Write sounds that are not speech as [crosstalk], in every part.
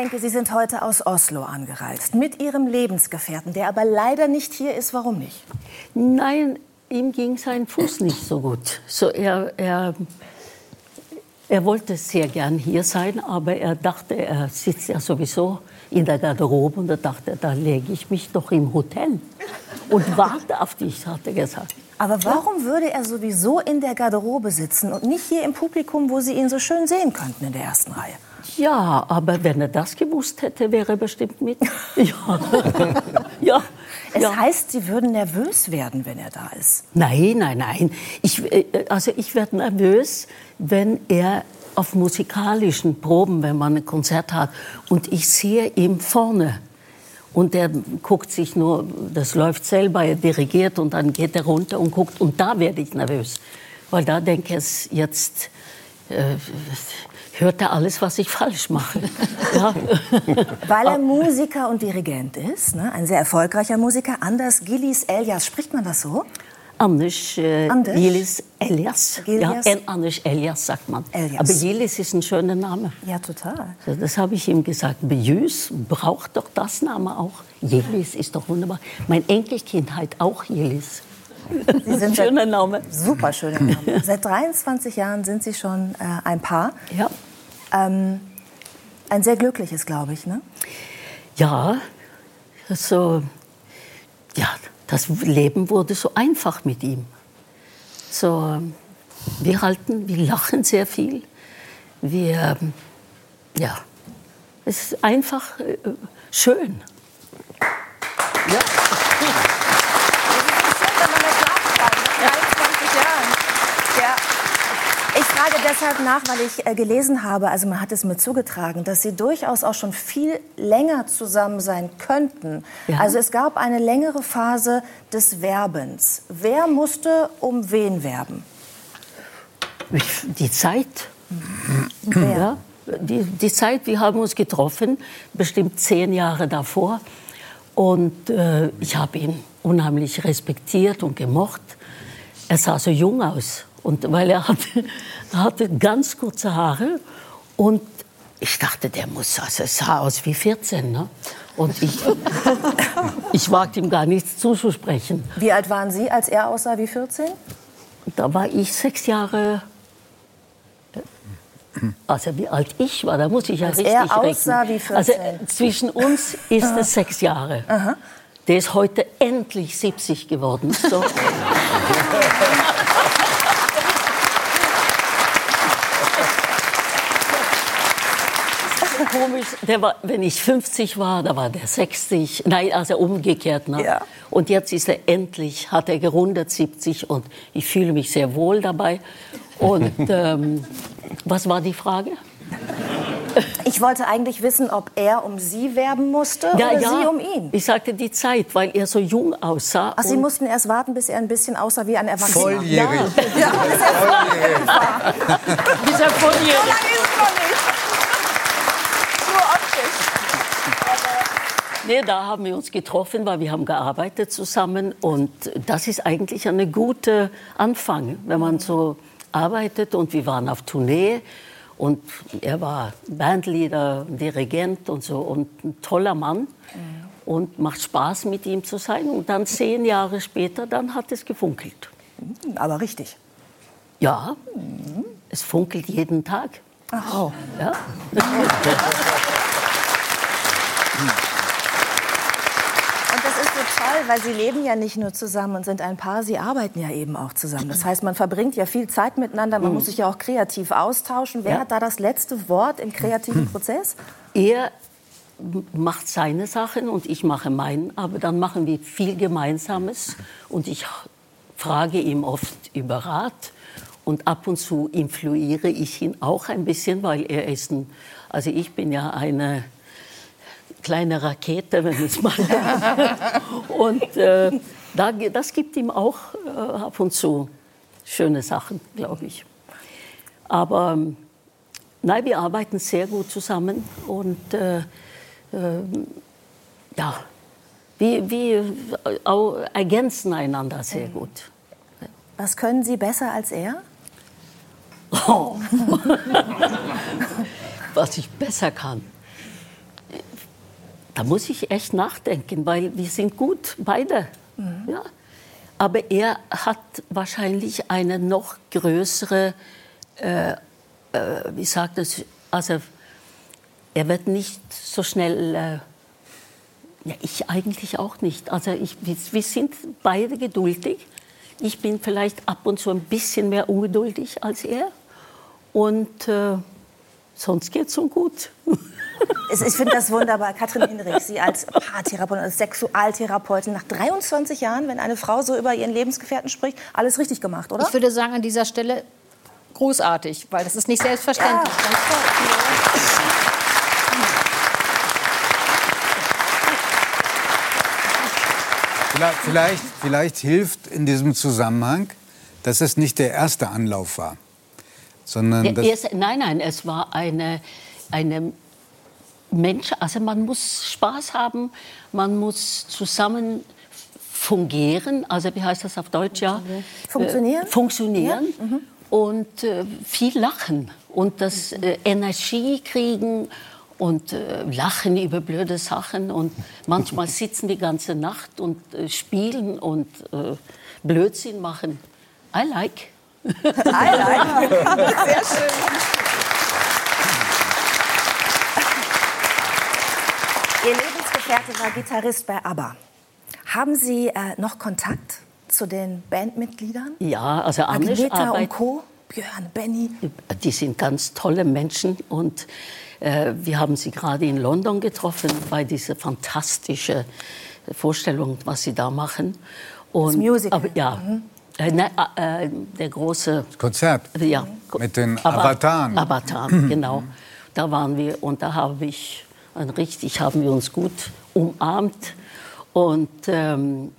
Renke, Sie sind heute aus Oslo angereist mit Ihrem Lebensgefährten, der aber leider nicht hier ist. Warum nicht? Nein, ihm ging sein Fuß nicht so gut. So er, er, er wollte sehr gern hier sein, aber er dachte, er sitzt ja sowieso in der Garderobe und er dachte, da lege ich mich doch im Hotel und warte auf dich, hat er gesagt. Aber warum würde er sowieso in der Garderobe sitzen und nicht hier im Publikum, wo Sie ihn so schön sehen könnten in der ersten Reihe? Ja, aber wenn er das gewusst hätte, wäre er bestimmt mit. [laughs] Ja. ja. Es ja. heißt, Sie würden nervös werden, wenn er da ist. Nein, nein, nein. Ich, äh, also ich werde nervös, wenn er auf musikalischen Proben, wenn man ein Konzert hat, und ich sehe ihn vorne. Und er guckt sich nur, das läuft selber, er dirigiert und dann geht er runter und guckt. Und da werde ich nervös. Weil da denke ich, jetzt äh, hört er alles, was ich falsch mache. [laughs] ja. Weil er Musiker und Dirigent ist, ne? ein sehr erfolgreicher Musiker. Anders Gillis Elias, spricht man das so? Anders, äh, Anders? Gillis Elias. Gilias? Ja, Anders Elias sagt man. Elias. Aber Gillis ist ein schöner Name. Ja, total. Das habe ich ihm gesagt. Bejus braucht doch das Name auch. Gillis ist doch wunderbar. Mein Enkelkind heißt auch Gillis. [laughs] Sie sind schöner Name. Super schöner Name. [laughs] Seit 23 Jahren sind Sie schon äh, ein Paar. Ja. Ähm, ein sehr glückliches, glaube ich, ne? Ja, so, ja, das Leben wurde so einfach mit ihm. So, wir halten, wir lachen sehr viel. Wir, ja, es ist einfach äh, schön. Ja. frage deshalb nach, weil ich äh, gelesen habe, also man hat es mir zugetragen, dass Sie durchaus auch schon viel länger zusammen sein könnten. Ja. Also es gab eine längere Phase des Werbens. Wer musste um wen werben? Die Zeit. Wer? Ja, die, die Zeit, wir haben uns getroffen, bestimmt zehn Jahre davor. Und äh, ich habe ihn unheimlich respektiert und gemocht. Er sah so jung aus. Und weil er hatte, [laughs] hatte ganz kurze Haare und ich dachte, der muss, also es sah aus wie 14. Ne? Und ich, [laughs] ich wagte ihm gar nichts zuzusprechen. Wie alt waren Sie, als er aussah wie 14? Da war ich sechs Jahre. Also wie alt ich war, da muss ich ja als richtig er aussah rechnen. Wie 14. Also zwischen uns ist es sechs Jahre. Aha. Der ist heute endlich 70 geworden. So. [laughs] komisch. Der war, wenn ich 50 war, da war der 60. Nein, also umgekehrt. Ne? Ja. Und jetzt ist er endlich, hat er gerundet 70 und ich fühle mich sehr wohl dabei. Und [laughs] ähm, was war die Frage? Ich wollte eigentlich wissen, ob er um Sie werben musste ja, oder ja. Sie um ihn. Ich sagte die Zeit, weil er so jung aussah. Ach, Sie mussten erst warten, bis er ein bisschen aussah wie ein Erwachsener. Volljährig. Ja, [laughs] ja bis er volljährig war. bis er volljährig So lange ist noch nicht. Nee, da haben wir uns getroffen, weil wir haben gearbeitet zusammen und das ist eigentlich ein guter Anfang, wenn man so arbeitet und wir waren auf Tournee und er war Bandleader, Dirigent und so und ein toller Mann und macht Spaß mit ihm zu sein und dann zehn Jahre später, dann hat es gefunkelt. Aber richtig. Ja, es funkelt jeden Tag. Oh. Ja. [laughs] [laughs] toll, weil Sie leben ja nicht nur zusammen und sind ein Paar, Sie arbeiten ja eben auch zusammen. Das heißt, man verbringt ja viel Zeit miteinander, man mhm. muss sich ja auch kreativ austauschen. Wer ja. hat da das letzte Wort im kreativen Prozess? Er macht seine Sachen und ich mache meinen, aber dann machen wir viel Gemeinsames und ich frage ihm oft über Rat und ab und zu influiere ich ihn auch ein bisschen, weil er ist ein, also ich bin ja eine kleine Rakete, wenn es mal. [laughs] und äh, da, das gibt ihm auch äh, ab und zu schöne Sachen, glaube ich. Aber ähm, nein, wir arbeiten sehr gut zusammen und äh, äh ja, wir, wir ergänzen einander sehr gut. Was können Sie besser als er? Oh. [laughs] Was ich besser kann. Da muss ich echt nachdenken, weil wir sind gut beide. Mhm. Ja. Aber er hat wahrscheinlich eine noch größere, äh, äh, wie sagt es, also er wird nicht so schnell, äh, ja, ich eigentlich auch nicht. Also ich, wir sind beide geduldig. Ich bin vielleicht ab und zu ein bisschen mehr ungeduldig als er. Und äh, sonst geht es so gut. [laughs] Ich finde das wunderbar. Katrin Hinrich, Sie als Paartherapeutin, als Sexualtherapeutin, nach 23 Jahren, wenn eine Frau so über ihren Lebensgefährten spricht, alles richtig gemacht, oder? Ich würde sagen, an dieser Stelle großartig, weil das ist nicht selbstverständlich. Ja. Ganz toll. Vielleicht, vielleicht hilft in diesem Zusammenhang, dass es nicht der erste Anlauf war, sondern ja, erst, nein, nein, es war eine, eine Mensch, also man muss Spaß haben, man muss zusammen fungieren, also wie heißt das auf Deutsch ja? Funktionieren. Äh, funktionieren ja. mhm. und äh, viel lachen und das äh, Energie kriegen und äh, lachen über blöde Sachen und manchmal [laughs] sitzen die ganze Nacht und äh, spielen und äh, Blödsinn machen. I like. I like. [laughs] Sehr schön. Ihr Lebensgefährte war Gitarrist bei ABBA. Haben Sie äh, noch Kontakt zu den Bandmitgliedern? Ja, also Anish Agneta und Co., Björn, Benny. Die sind ganz tolle Menschen und äh, wir haben sie gerade in London getroffen bei dieser fantastischen Vorstellung, was sie da machen. Und, das Musical. Aber, ja. Mhm. Äh, ne, äh, der große Konzert ja, mit den Avataren. Avataren, genau. Da waren wir und da habe ich richtig haben wir uns gut umarmt. Und ähm,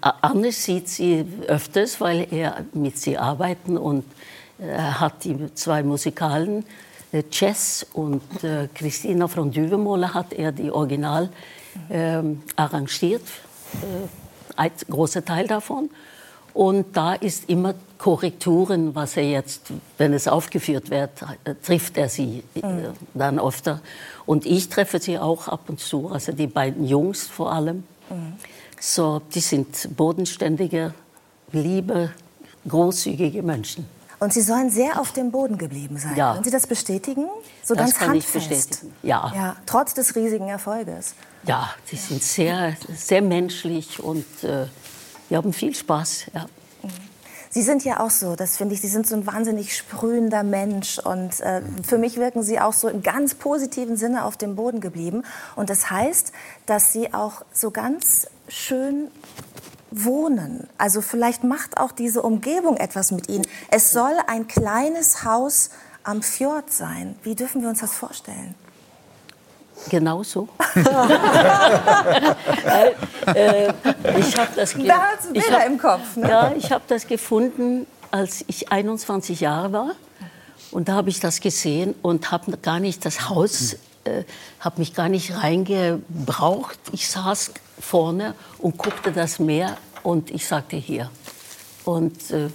Anne sieht sie öfters, weil er mit sie arbeiten und er hat die zwei Musikalen, äh, Chess und äh, Christina von Düvemola hat er die Original ähm, arrangiert, äh, ein großer Teil davon. Und da ist immer Korrekturen, was er jetzt, wenn es aufgeführt wird, äh, trifft er sie äh, mhm. dann öfter. Und ich treffe sie auch ab und zu, also die beiden Jungs vor allem. Mhm. So, die sind bodenständige, liebe, großzügige Menschen. Und Sie sollen sehr auf dem Boden geblieben sein. Ja. Können Sie das bestätigen? So das ganz kann handfest. ich bestätigen. Ja. ja. Trotz des riesigen Erfolges. Ja, sie sind sehr, sehr menschlich und äh, wir haben viel Spaß. Ja. Sie sind ja auch so, das finde ich, Sie sind so ein wahnsinnig sprühender Mensch und äh, für mich wirken Sie auch so im ganz positiven Sinne auf dem Boden geblieben. Und das heißt, dass Sie auch so ganz schön wohnen. Also vielleicht macht auch diese Umgebung etwas mit Ihnen. Es soll ein kleines Haus am Fjord sein. Wie dürfen wir uns das vorstellen? Genau so. [laughs] äh, ich habe das, ge da ich hab, im Kopf. Ne? Ja, ich habe das gefunden, als ich 21 Jahre war. Und da habe ich das gesehen und habe gar nicht das Haus, äh, habe mich gar nicht reingebraucht. Ich saß vorne und guckte das Meer und ich sagte hier. Und äh,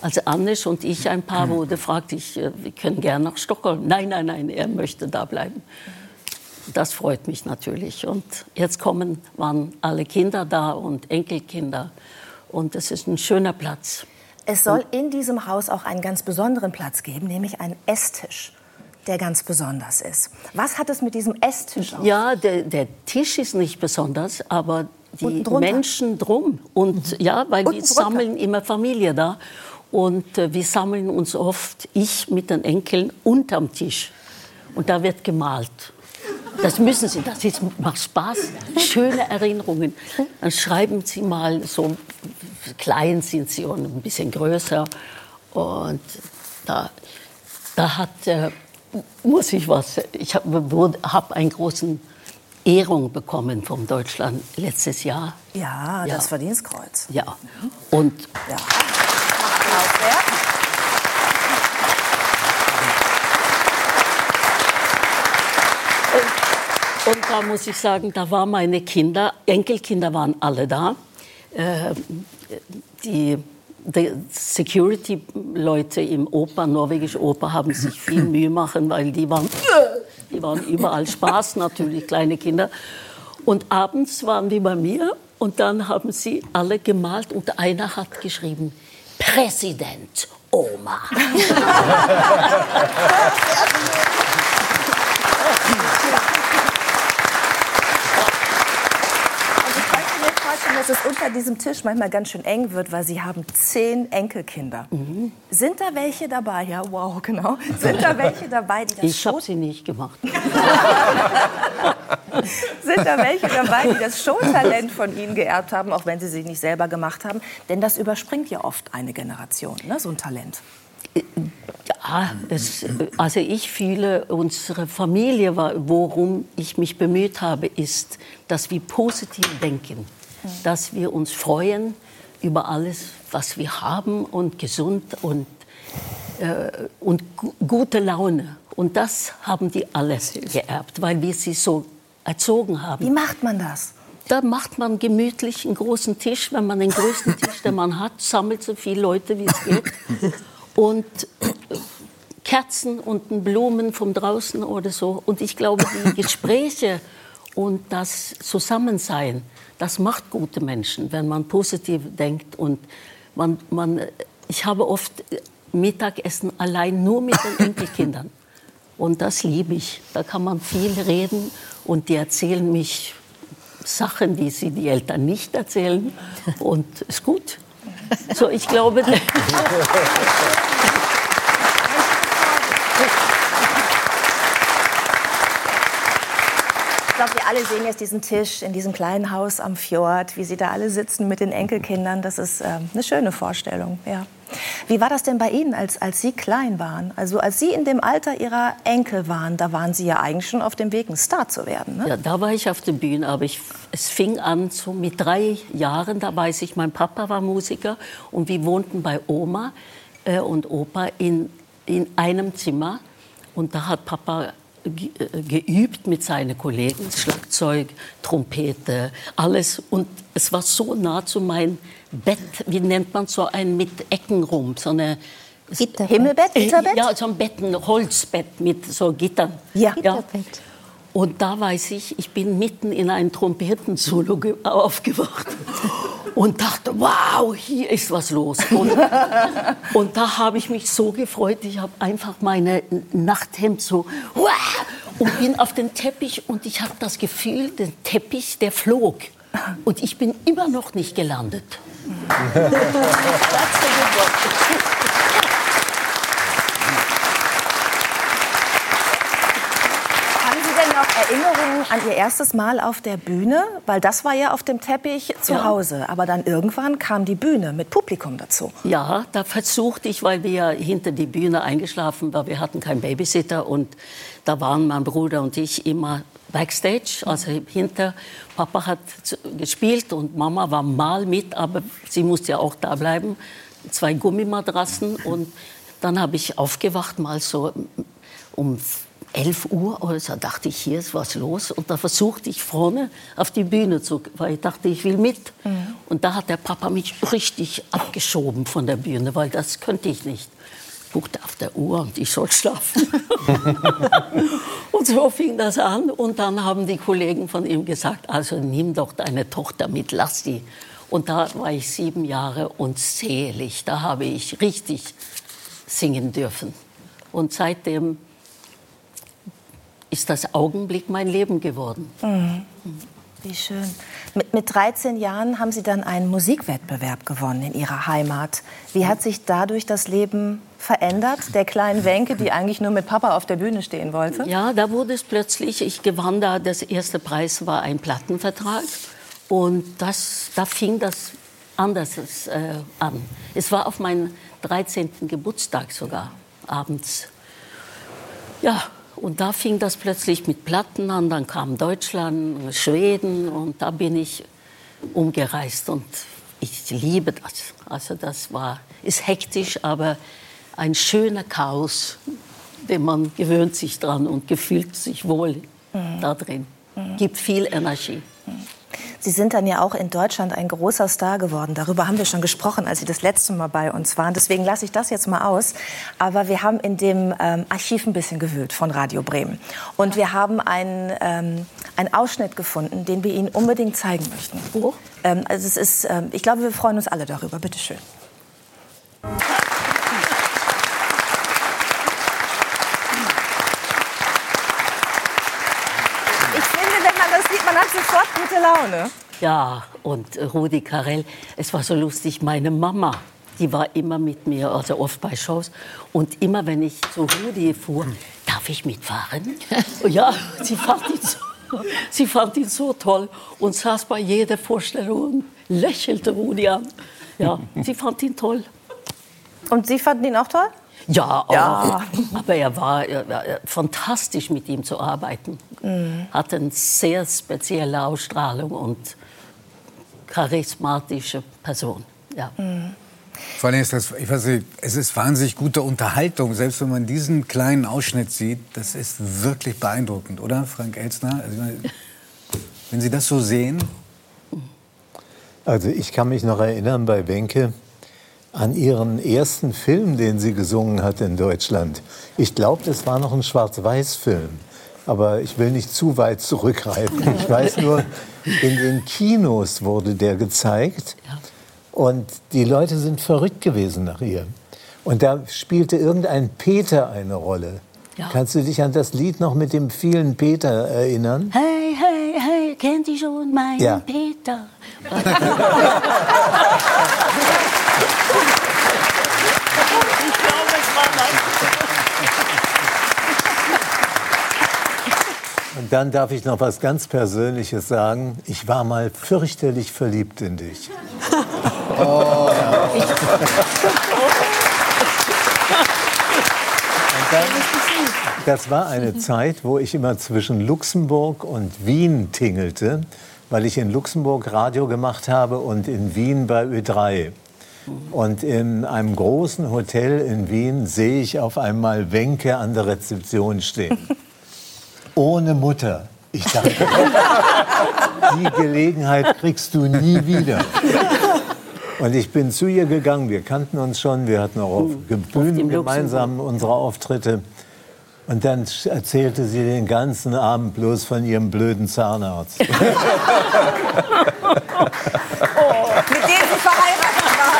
als Annisch und ich ein Paar wurde, fragte ich, äh, wir können gerne nach Stockholm. Nein, nein, nein, er möchte da bleiben das freut mich natürlich. Und jetzt kommen, waren alle Kinder da und Enkelkinder. Und es ist ein schöner Platz. Es soll in diesem Haus auch einen ganz besonderen Platz geben, nämlich einen Esstisch der ganz besonders ist. Was hat es mit diesem Esstisch auf? Ja, der, der Tisch ist nicht besonders, aber die Menschen drum. Und mhm. ja, weil wir sammeln immer Familie da. Und äh, wir sammeln uns oft, ich mit den Enkeln, unterm Tisch. Und da wird gemalt. Das müssen Sie, das ist, macht Spaß. Schöne Erinnerungen. Dann schreiben Sie mal, so klein sind Sie und ein bisschen größer. Und da, da hat, äh, muss ich was, ich habe hab einen großen Ehrung bekommen vom Deutschland letztes Jahr. Ja, ja. das Verdienstkreuz. Ja. Und ja. Und da muss ich sagen, da waren meine Kinder, Enkelkinder waren alle da. Äh, die, die Security-Leute im Oper, norwegische Oper, haben sich viel [laughs] Mühe machen, weil die waren, die waren überall Spaß natürlich, kleine Kinder. Und abends waren die bei mir und dann haben sie alle gemalt und einer hat geschrieben, Präsident Oma. [laughs] [laughs] dass es unter diesem Tisch manchmal ganz schön eng wird, weil Sie haben zehn Enkelkinder. Mhm. Sind da welche dabei? Ja, wow, genau. Sind da welche dabei, die das Ich habe sie nicht gemacht. [laughs] Sind da welche dabei, die das Showtalent von Ihnen geerbt haben, auch wenn Sie sie nicht selber gemacht haben? Denn das überspringt ja oft eine Generation, ne, so ein Talent. Ja, es, also ich fühle, unsere Familie, worum ich mich bemüht habe, ist, dass wir positiv denken dass wir uns freuen über alles, was wir haben und gesund und, äh, und gute Laune. Und das haben die alles geerbt, weil wir sie so erzogen haben. Wie macht man das? Da macht man gemütlich einen großen Tisch. Wenn man den größten Tisch, den man hat, sammelt so viele Leute, wie es geht. Und Kerzen und Blumen von draußen oder so. Und ich glaube, die Gespräche und das Zusammensein, das macht gute Menschen, wenn man positiv denkt. Und man, man, ich habe oft Mittagessen allein nur mit den [laughs] Enkelkindern. Und das liebe ich. Da kann man viel reden und die erzählen mich Sachen, die sie die Eltern nicht erzählen. Und ist gut. So, ich glaube. [laughs] [laughs] glaube, wir alle sehen jetzt diesen Tisch in diesem kleinen Haus am Fjord, wie Sie da alle sitzen mit den Enkelkindern. Das ist äh, eine schöne Vorstellung, ja. Wie war das denn bei Ihnen, als, als Sie klein waren? Also als Sie in dem Alter Ihrer Enkel waren, da waren Sie ja eigentlich schon auf dem Weg, ein Star zu werden. Ne? Ja, da war ich auf der Bühne, aber ich, es fing an so mit drei Jahren. Da weiß ich, mein Papa war Musiker und wir wohnten bei Oma äh, und Opa in, in einem Zimmer. Und da hat Papa geübt mit seinen Kollegen, Schlagzeug, Trompete, alles. Und es war so nah zu meinem Bett, wie nennt man so ein mit Ecken rum, so eine Gitter. Himmelbett, äh, Gitterbett? Ja, so ein Bett, ein Holzbett mit so Gittern. Ja, Gitterbett. Ja. Und da weiß ich, ich bin mitten in einem Trompetensolo aufgewacht [laughs] und dachte, wow, hier ist was los. Und, [laughs] und da habe ich mich so gefreut, ich habe einfach meine Nachthemd so wow, und bin auf den Teppich und ich habe das Gefühl, der Teppich, der flog. Und ich bin immer noch nicht gelandet. [laughs] Erinnerungen an Ihr erstes Mal auf der Bühne? Weil das war ja auf dem Teppich zu ja. Hause. Aber dann irgendwann kam die Bühne mit Publikum dazu. Ja, da versuchte ich, weil wir hinter die Bühne eingeschlafen waren. Wir hatten keinen Babysitter. Und da waren mein Bruder und ich immer Backstage, also hinter. Papa hat gespielt und Mama war mal mit, aber sie musste ja auch da bleiben. Zwei Gummimatratzen. Und dann habe ich aufgewacht, mal so um 11 Uhr oder so, dachte ich, hier ist was los. Und da versuchte ich vorne auf die Bühne zu, weil ich dachte, ich will mit. Mhm. Und da hat der Papa mich richtig abgeschoben von der Bühne, weil das könnte ich nicht. Guckte auf der Uhr und ich soll schlafen. [laughs] und so fing das an. Und dann haben die Kollegen von ihm gesagt, also nimm doch deine Tochter mit, lass sie. Und da war ich sieben Jahre und selig. Da habe ich richtig singen dürfen. Und seitdem ist das Augenblick mein Leben geworden. Mhm. Wie schön. Mit, mit 13 Jahren haben Sie dann einen Musikwettbewerb gewonnen in Ihrer Heimat. Wie hat sich dadurch das Leben verändert, der kleinen Wenke, die eigentlich nur mit Papa auf der Bühne stehen wollte? Ja, da wurde es plötzlich, ich gewann da, das erste Preis war ein Plattenvertrag. Und das, da fing das anders äh, an. Es war auf meinen 13. Geburtstag sogar, abends. Ja, und da fing das plötzlich mit Platten an, dann kam Deutschland, Schweden und da bin ich umgereist und ich liebe das. Also das war, ist hektisch, aber ein schöner Chaos, den man gewöhnt sich dran und gefühlt sich wohl mhm. da drin. Mhm. Gibt viel Energie. Mhm. Sie sind dann ja auch in Deutschland ein großer Star geworden. Darüber haben wir schon gesprochen, als Sie das letzte Mal bei uns waren. Deswegen lasse ich das jetzt mal aus. Aber wir haben in dem ähm, Archiv ein bisschen gewühlt von Radio Bremen. Und wir haben einen, ähm, einen Ausschnitt gefunden, den wir Ihnen unbedingt zeigen möchten. Wo? Ähm, also es ist, ähm, ich glaube, wir freuen uns alle darüber. Bitte schön. Gute Laune. Ja, und Rudi Carell, es war so lustig, meine Mama, die war immer mit mir, also oft bei Shows. Und immer wenn ich zu Rudi fuhr, darf ich mitfahren? [laughs] ja, sie fand ihn so, sie fand ihn so toll und saß bei jeder Vorstellung und lächelte Rudi an. Ja, sie fand ihn toll. Und Sie fanden ihn auch toll? Ja, ja. aber er war ja, fantastisch mit ihm zu arbeiten. Mhm. Hat eine sehr spezielle Ausstrahlung und charismatische Person. Ja. Mhm. Vor allem ist das, ich weiß nicht, es ist wahnsinnig gute Unterhaltung, selbst wenn man diesen kleinen Ausschnitt sieht. Das ist wirklich beeindruckend, oder, Frank Elstner? Also, wenn Sie das so sehen. Also ich kann mich noch erinnern bei Wenke, an ihren ersten Film, den sie gesungen hat in Deutschland. Ich glaube, das war noch ein Schwarz-Weiß-Film. Aber ich will nicht zu weit zurückgreifen. Ich [laughs] weiß nur, in den Kinos wurde der gezeigt. Und die Leute sind verrückt gewesen nach ihr. Und da spielte irgendein Peter eine Rolle. Ja. Kannst du dich an das Lied noch mit dem vielen Peter erinnern? Hey, hey, hey, kennt ihr schon meinen ja. Peter? [laughs] Und dann darf ich noch was ganz Persönliches sagen. Ich war mal fürchterlich verliebt in dich. Oh. Dann, das war eine Zeit, wo ich immer zwischen Luxemburg und Wien tingelte, weil ich in Luxemburg Radio gemacht habe und in Wien bei Ö3. Und in einem großen Hotel in Wien sehe ich auf einmal Wenke an der Rezeption stehen ohne Mutter. Ich dachte, [laughs] die Gelegenheit kriegst du nie wieder. Und ich bin zu ihr gegangen. Wir kannten uns schon. Wir hatten auch auf Bühnen gemeinsam unsere Auftritte. Und dann erzählte sie den ganzen Abend bloß von ihrem blöden Zahnarzt. [laughs] oh, mit dem sie verheiratet war.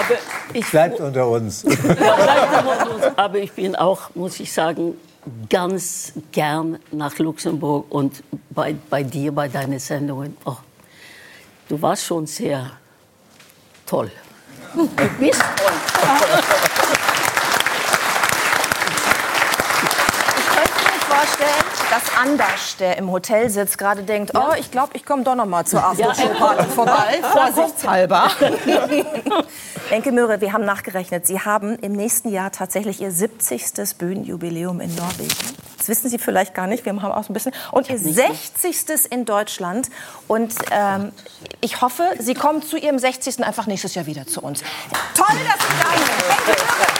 Aber ich, bleibt unter uns. Ja, [laughs] bleibt unter uns. Aber ich bin auch, muss ich sagen, ganz gern nach Luxemburg und bei, bei dir, bei deinen Sendungen. Oh, du warst schon sehr toll. Du bist toll. [laughs] Ich könnte mir vorstellen, dass Anders, der im Hotel sitzt, gerade denkt, oh, ich glaube, ich komme doch noch mal zur Aftershow-Party vorbei, [laughs] vorsichtshalber. [laughs] Enke Möhre, wir haben nachgerechnet. Sie haben im nächsten Jahr tatsächlich Ihr 70. Bühnenjubiläum in Norwegen. Das wissen Sie vielleicht gar nicht. Wir haben auch so ein bisschen. Und Ihr 60. in Deutschland. Und ähm, ich hoffe, Sie kommen zu Ihrem 60. einfach nächstes Jahr wieder zu uns. Toll, dass Sie da sind.